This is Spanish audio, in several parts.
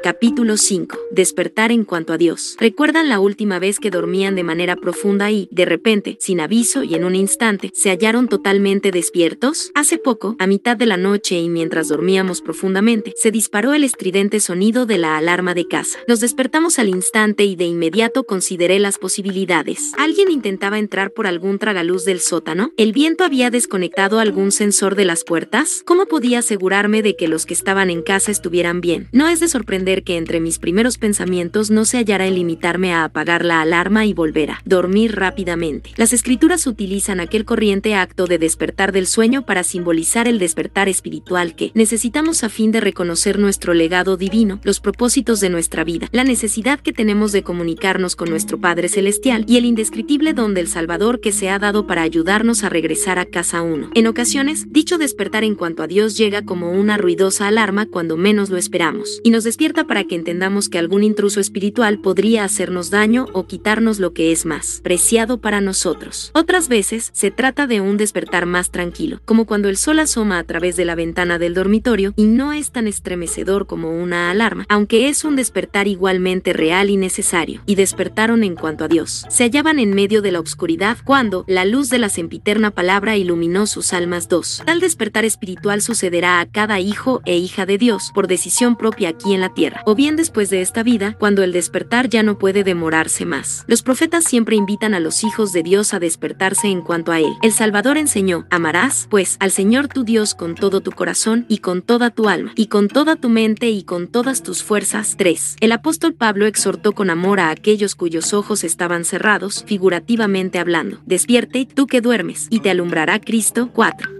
Capítulo 5. Despertar en cuanto a Dios. ¿Recuerdan la última vez que dormían de manera profunda y, de repente, sin aviso y en un instante, se hallaron totalmente despiertos? Hace poco, a mitad de la noche y mientras dormíamos profundamente, se disparó el estridente sonido de la alarma de casa. Nos despertamos al instante y de inmediato consideré las posibilidades. ¿Alguien intentaba entrar por algún tragaluz del sótano? ¿El viento había desconectado algún sensor de las puertas? ¿Cómo podía asegurarme de que los que estaban en casa estuvieran bien? No es de sorprender que entre mis primeros pensamientos no se hallara el limitarme a apagar la alarma y volver a dormir rápidamente. Las escrituras utilizan aquel corriente acto de despertar del sueño para simbolizar el despertar espiritual que necesitamos a fin de reconocer nuestro legado divino, los propósitos de nuestra vida, la necesidad que tenemos de comunicarnos con nuestro Padre Celestial y el indescriptible don del Salvador que se ha dado para ayudarnos a regresar a casa uno. En ocasiones, dicho despertar en cuanto a Dios llega como una ruidosa alarma cuando menos lo esperamos, y nos despierta para que entendamos que algún intruso espiritual podría hacernos daño o quitarnos lo que es más preciado para nosotros. Otras veces se trata de un despertar más tranquilo, como cuando el sol asoma a través de la ventana del dormitorio y no es tan estremecedor como una alarma, aunque es un despertar igualmente real y necesario. Y despertaron en cuanto a Dios. Se hallaban en medio de la oscuridad cuando la luz de la sempiterna palabra iluminó sus almas dos. Tal despertar espiritual sucederá a cada hijo e hija de Dios por decisión propia aquí en la tierra o bien después de esta vida, cuando el despertar ya no puede demorarse más. Los profetas siempre invitan a los hijos de Dios a despertarse en cuanto a Él. El Salvador enseñó, amarás, pues, al Señor tu Dios con todo tu corazón y con toda tu alma, y con toda tu mente y con todas tus fuerzas. 3. El apóstol Pablo exhortó con amor a aquellos cuyos ojos estaban cerrados, figurativamente hablando. Despierte tú que duermes, y te alumbrará Cristo. 4.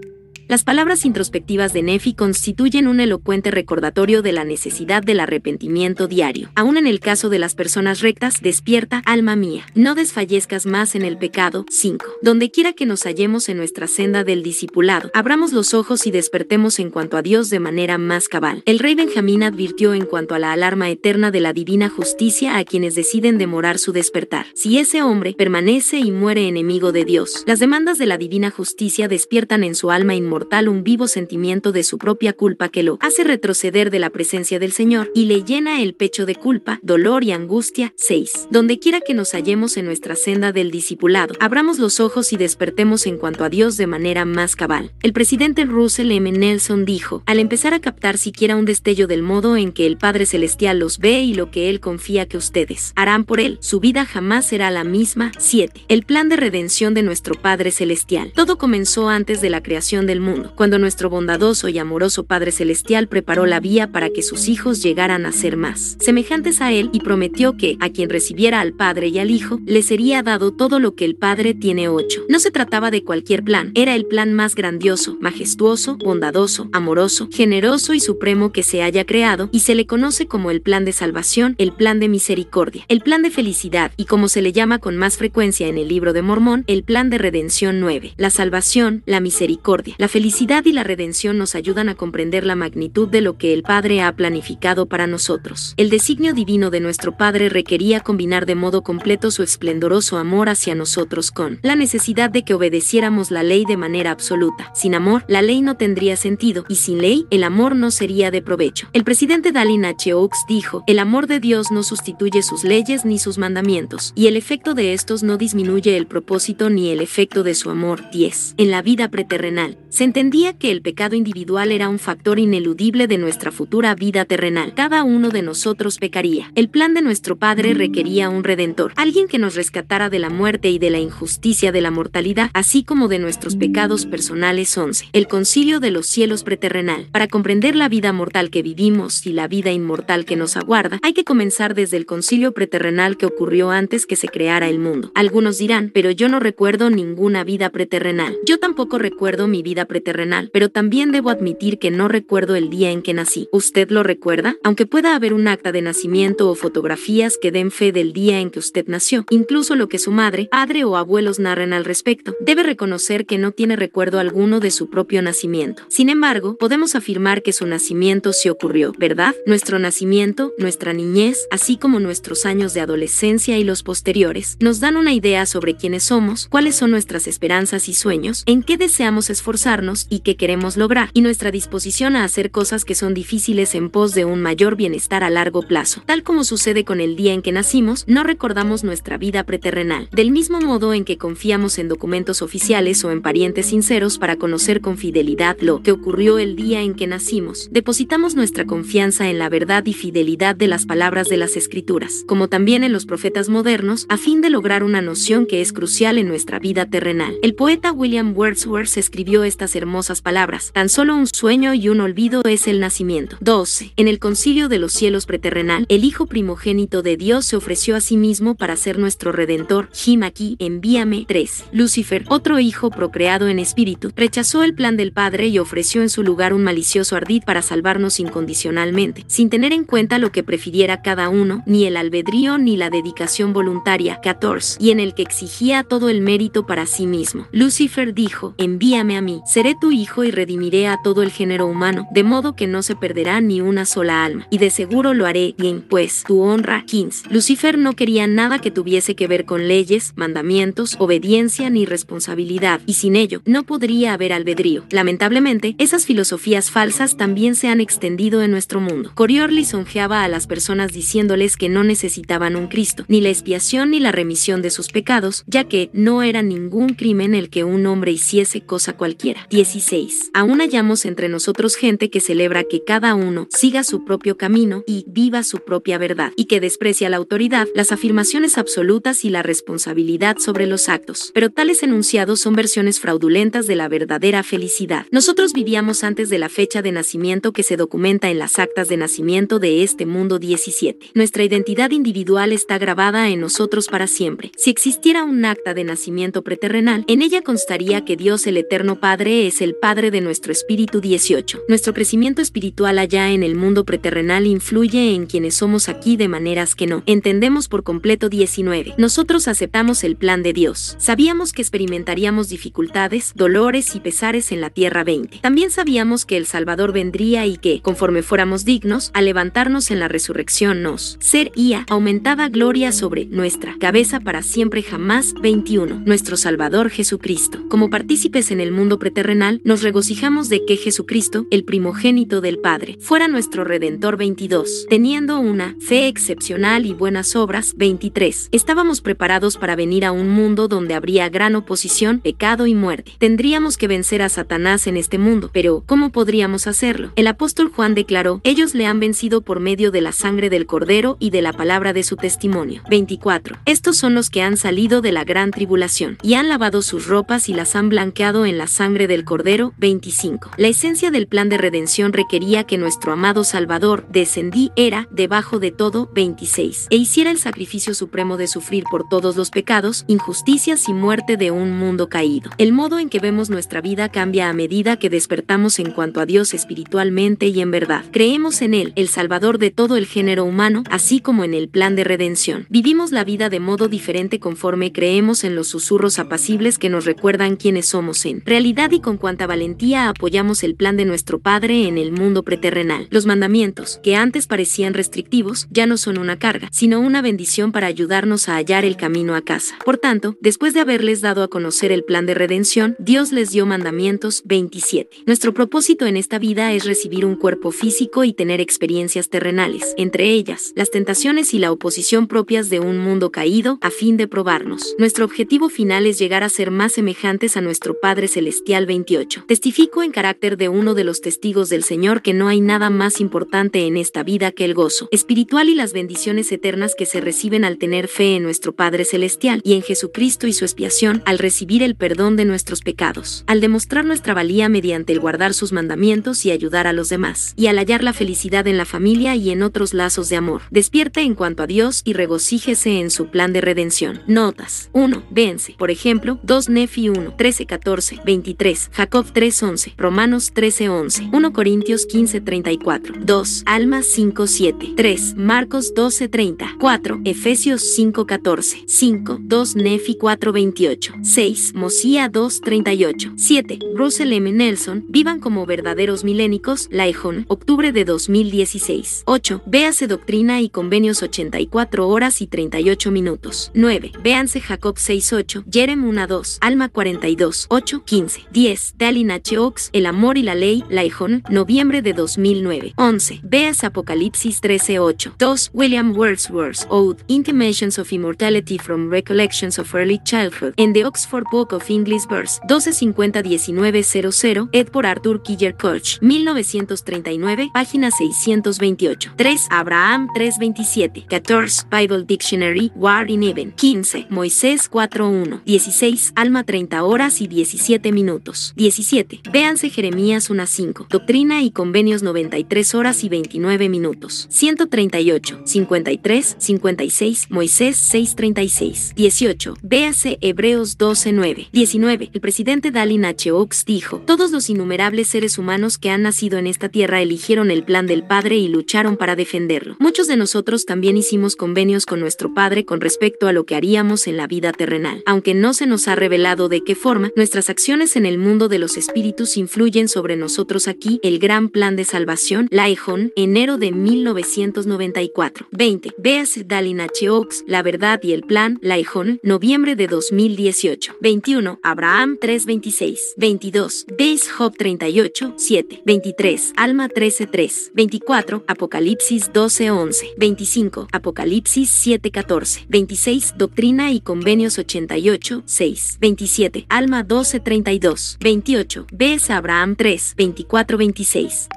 Las palabras introspectivas de Nefi constituyen un elocuente recordatorio de la necesidad del arrepentimiento diario. Aún en el caso de las personas rectas, despierta, alma mía, no desfallezcas más en el pecado. 5. Donde quiera que nos hallemos en nuestra senda del discipulado, abramos los ojos y despertemos en cuanto a Dios de manera más cabal. El rey Benjamín advirtió en cuanto a la alarma eterna de la divina justicia a quienes deciden demorar su despertar. Si ese hombre permanece y muere enemigo de Dios, las demandas de la divina justicia despiertan en su alma inmortal un vivo sentimiento de su propia culpa que lo hace retroceder de la presencia del Señor y le llena el pecho de culpa, dolor y angustia. 6. Donde quiera que nos hallemos en nuestra senda del discipulado, abramos los ojos y despertemos en cuanto a Dios de manera más cabal. El presidente Russell M. Nelson dijo, al empezar a captar siquiera un destello del modo en que el Padre Celestial los ve y lo que Él confía que ustedes harán por Él, su vida jamás será la misma. 7. El plan de redención de nuestro Padre Celestial. Todo comenzó antes de la creación del mundo cuando nuestro bondadoso y amoroso Padre Celestial preparó la vía para que sus hijos llegaran a ser más semejantes a Él y prometió que, a quien recibiera al Padre y al Hijo, le sería dado todo lo que el Padre tiene ocho. No se trataba de cualquier plan, era el plan más grandioso, majestuoso, bondadoso, amoroso, generoso y supremo que se haya creado, y se le conoce como el plan de salvación, el plan de misericordia, el plan de felicidad, y como se le llama con más frecuencia en el libro de Mormón, el plan de redención 9. La salvación, la misericordia, la felicidad, felicidad y la redención nos ayudan a comprender la magnitud de lo que el Padre ha planificado para nosotros. El designio divino de nuestro Padre requería combinar de modo completo su esplendoroso amor hacia nosotros con la necesidad de que obedeciéramos la ley de manera absoluta. Sin amor, la ley no tendría sentido, y sin ley, el amor no sería de provecho. El presidente Dalin H. Oaks dijo, el amor de Dios no sustituye sus leyes ni sus mandamientos, y el efecto de estos no disminuye el propósito ni el efecto de su amor. 10. En la vida preterrenal, se entendía que el pecado individual era un factor ineludible de nuestra futura vida terrenal. Cada uno de nosotros pecaría. El plan de nuestro Padre requería un redentor, alguien que nos rescatara de la muerte y de la injusticia de la mortalidad, así como de nuestros pecados personales 11. El concilio de los cielos preterrenal. Para comprender la vida mortal que vivimos y la vida inmortal que nos aguarda, hay que comenzar desde el concilio preterrenal que ocurrió antes que se creara el mundo. Algunos dirán, pero yo no recuerdo ninguna vida preterrenal. Yo tampoco recuerdo mi vida preterrenal terrenal, pero también debo admitir que no recuerdo el día en que nací. ¿Usted lo recuerda? Aunque pueda haber un acta de nacimiento o fotografías que den fe del día en que usted nació, incluso lo que su madre, padre o abuelos narren al respecto, debe reconocer que no tiene recuerdo alguno de su propio nacimiento. Sin embargo, podemos afirmar que su nacimiento sí ocurrió, ¿verdad? Nuestro nacimiento, nuestra niñez, así como nuestros años de adolescencia y los posteriores, nos dan una idea sobre quiénes somos, cuáles son nuestras esperanzas y sueños, en qué deseamos esforzar y qué queremos lograr, y nuestra disposición a hacer cosas que son difíciles en pos de un mayor bienestar a largo plazo. Tal como sucede con el día en que nacimos, no recordamos nuestra vida preterrenal. Del mismo modo en que confiamos en documentos oficiales o en parientes sinceros para conocer con fidelidad lo que ocurrió el día en que nacimos, depositamos nuestra confianza en la verdad y fidelidad de las palabras de las escrituras, como también en los profetas modernos, a fin de lograr una noción que es crucial en nuestra vida terrenal. El poeta William Wordsworth escribió estas hermosas palabras, tan solo un sueño y un olvido es el nacimiento. 12. En el concilio de los cielos preterrenal, el Hijo primogénito de Dios se ofreció a sí mismo para ser nuestro Redentor. Jim aquí, envíame. 3. Lucifer, otro hijo procreado en espíritu, rechazó el plan del Padre y ofreció en su lugar un malicioso ardid para salvarnos incondicionalmente, sin tener en cuenta lo que prefiriera cada uno, ni el albedrío ni la dedicación voluntaria. 14. Y en el que exigía todo el mérito para sí mismo. Lucifer dijo, envíame a mí, seré tu hijo y redimiré a todo el género humano, de modo que no se perderá ni una sola alma, y de seguro lo haré bien, pues, tu honra. 15. Lucifer no quería nada que tuviese que ver con leyes, mandamientos, obediencia ni responsabilidad, y sin ello no podría haber albedrío. Lamentablemente, esas filosofías falsas también se han extendido en nuestro mundo. Corior lisonjeaba a las personas diciéndoles que no necesitaban un Cristo, ni la expiación ni la remisión de sus pecados, ya que no era ningún crimen el que un hombre hiciese cosa cualquiera. 16. Aún hallamos entre nosotros gente que celebra que cada uno siga su propio camino y viva su propia verdad, y que desprecia la autoridad, las afirmaciones absolutas y la responsabilidad sobre los actos. Pero tales enunciados son versiones fraudulentas de la verdadera felicidad. Nosotros vivíamos antes de la fecha de nacimiento que se documenta en las actas de nacimiento de este mundo 17. Nuestra identidad individual está grabada en nosotros para siempre. Si existiera un acta de nacimiento preterrenal, en ella constaría que Dios el Eterno Padre es el Padre de nuestro espíritu 18. Nuestro crecimiento espiritual allá en el mundo preterrenal influye en quienes somos aquí de maneras que no entendemos por completo 19. Nosotros aceptamos el plan de Dios. Sabíamos que experimentaríamos dificultades, dolores y pesares en la tierra 20. También sabíamos que el Salvador vendría y que, conforme fuéramos dignos, a levantarnos en la resurrección nos sería aumentada gloria sobre nuestra cabeza para siempre jamás 21. Nuestro Salvador Jesucristo. Como partícipes en el mundo preterrenal, nos regocijamos de que Jesucristo, el primogénito del Padre, fuera nuestro Redentor 22, teniendo una fe excepcional y buenas obras 23. Estábamos preparados para venir a un mundo donde habría gran oposición, pecado y muerte. Tendríamos que vencer a Satanás en este mundo, pero ¿cómo podríamos hacerlo? El apóstol Juan declaró, ellos le han vencido por medio de la sangre del cordero y de la palabra de su testimonio. 24. Estos son los que han salido de la gran tribulación y han lavado sus ropas y las han blanqueado en la sangre del cordero. 25. La esencia del plan de redención requería que nuestro amado Salvador descendí era debajo de todo 26 e hiciera el sacrificio supremo de sufrir por todos los pecados, injusticias y muerte de un mundo caído. El modo en que vemos nuestra vida cambia a medida que despertamos en cuanto a Dios espiritualmente y en verdad. Creemos en Él, el Salvador de todo el género humano, así como en el plan de redención. Vivimos la vida de modo diferente conforme creemos en los susurros apacibles que nos recuerdan quiénes somos en realidad y con cuánta valentía apoyamos el plan de nuestro Padre en el mundo preterrenal. Los mandamientos, que antes parecían restrictivos, ya no son una carga, sino una bendición para ayudarnos a hallar el camino a casa. Por tanto, después de haberles dado a conocer el plan de redención, Dios les dio mandamientos 27. Nuestro propósito en esta vida es recibir un cuerpo físico y tener experiencias terrenales, entre ellas, las tentaciones y la oposición propias de un mundo caído, a fin de probarnos. Nuestro objetivo final es llegar a ser más semejantes a nuestro Padre Celestial 28. Testifico en carácter de uno de los testigos del Señor que no hay nada más importante en esta vida que el gozo espiritual y las bendiciones eternas que se reciben al tener fe en nuestro Padre Celestial y en Jesucristo y su expiación, al recibir el perdón de nuestros pecados, al demostrar nuestra valía mediante el guardar sus mandamientos y ayudar a los demás, y al hallar la felicidad en la familia y en otros lazos de amor. Despierte en cuanto a Dios y regocíjese en su plan de redención. Notas. 1. Vence. Por ejemplo, 2 Nefi 1, 13, 14, 23, Jacob 3, 11, Romanos 13, 11, 1 Corintios 15, 34, 2 Alma 5, 7, 3 Marcos 12, 30, 4 Efesios 5, 14, 5 2 Nefi 4, 28, 6 Mosía 2, 38, 7 Russell M. Nelson, Vivan como verdaderos milénicos, Laejón, octubre de 2016, 8 Véase Doctrina y Convenios 84 horas y 38 minutos, 9 Véanse Jacob 6, 8, Jerem 1, 2, Alma 42, 8, 15, 10 10. Dallin H. Oaks, El amor y la ley, Laihon, noviembre de 2009. 11. Veas Apocalipsis 13.8. 2. William Wordsworth, Ode, Intimations of Immortality from Recollections of Early Childhood, en The Oxford Book of English Verse, 1250-1900, ed por Arthur Killer Koch, 1939, página 628. 3. Abraham 3.27. 14. Bible Dictionary, War in Even. 15. Moisés 4.1. 16. Alma 30 horas y 17 minutos. 17. Véanse Jeremías 1.5. Doctrina y Convenios 93 horas y 29 minutos. 138. 53. 56. Moisés 6.36. 18. Véase Hebreos 12.9. 19. El presidente Dalin H. Oaks dijo, todos los innumerables seres humanos que han nacido en esta tierra eligieron el plan del Padre y lucharon para defenderlo. Muchos de nosotros también hicimos convenios con nuestro Padre con respecto a lo que haríamos en la vida terrenal. Aunque no se nos ha revelado de qué forma, nuestras acciones en el mundo de los espíritus influyen sobre nosotros aquí, el gran plan de salvación, Laihon, enero de 1994. 20. Véase Dalin H. Oaks, La verdad y el plan, Laihon, noviembre de 2018. 21. Abraham 326. 22. Days Job 38, 7. 23. Alma 13.3. 24. Apocalipsis 12.11. 25. Apocalipsis 7.14. 26. Doctrina y Convenios 88, 6. 27. Alma 12.32. 28. Ves Abraham 3. 24.26.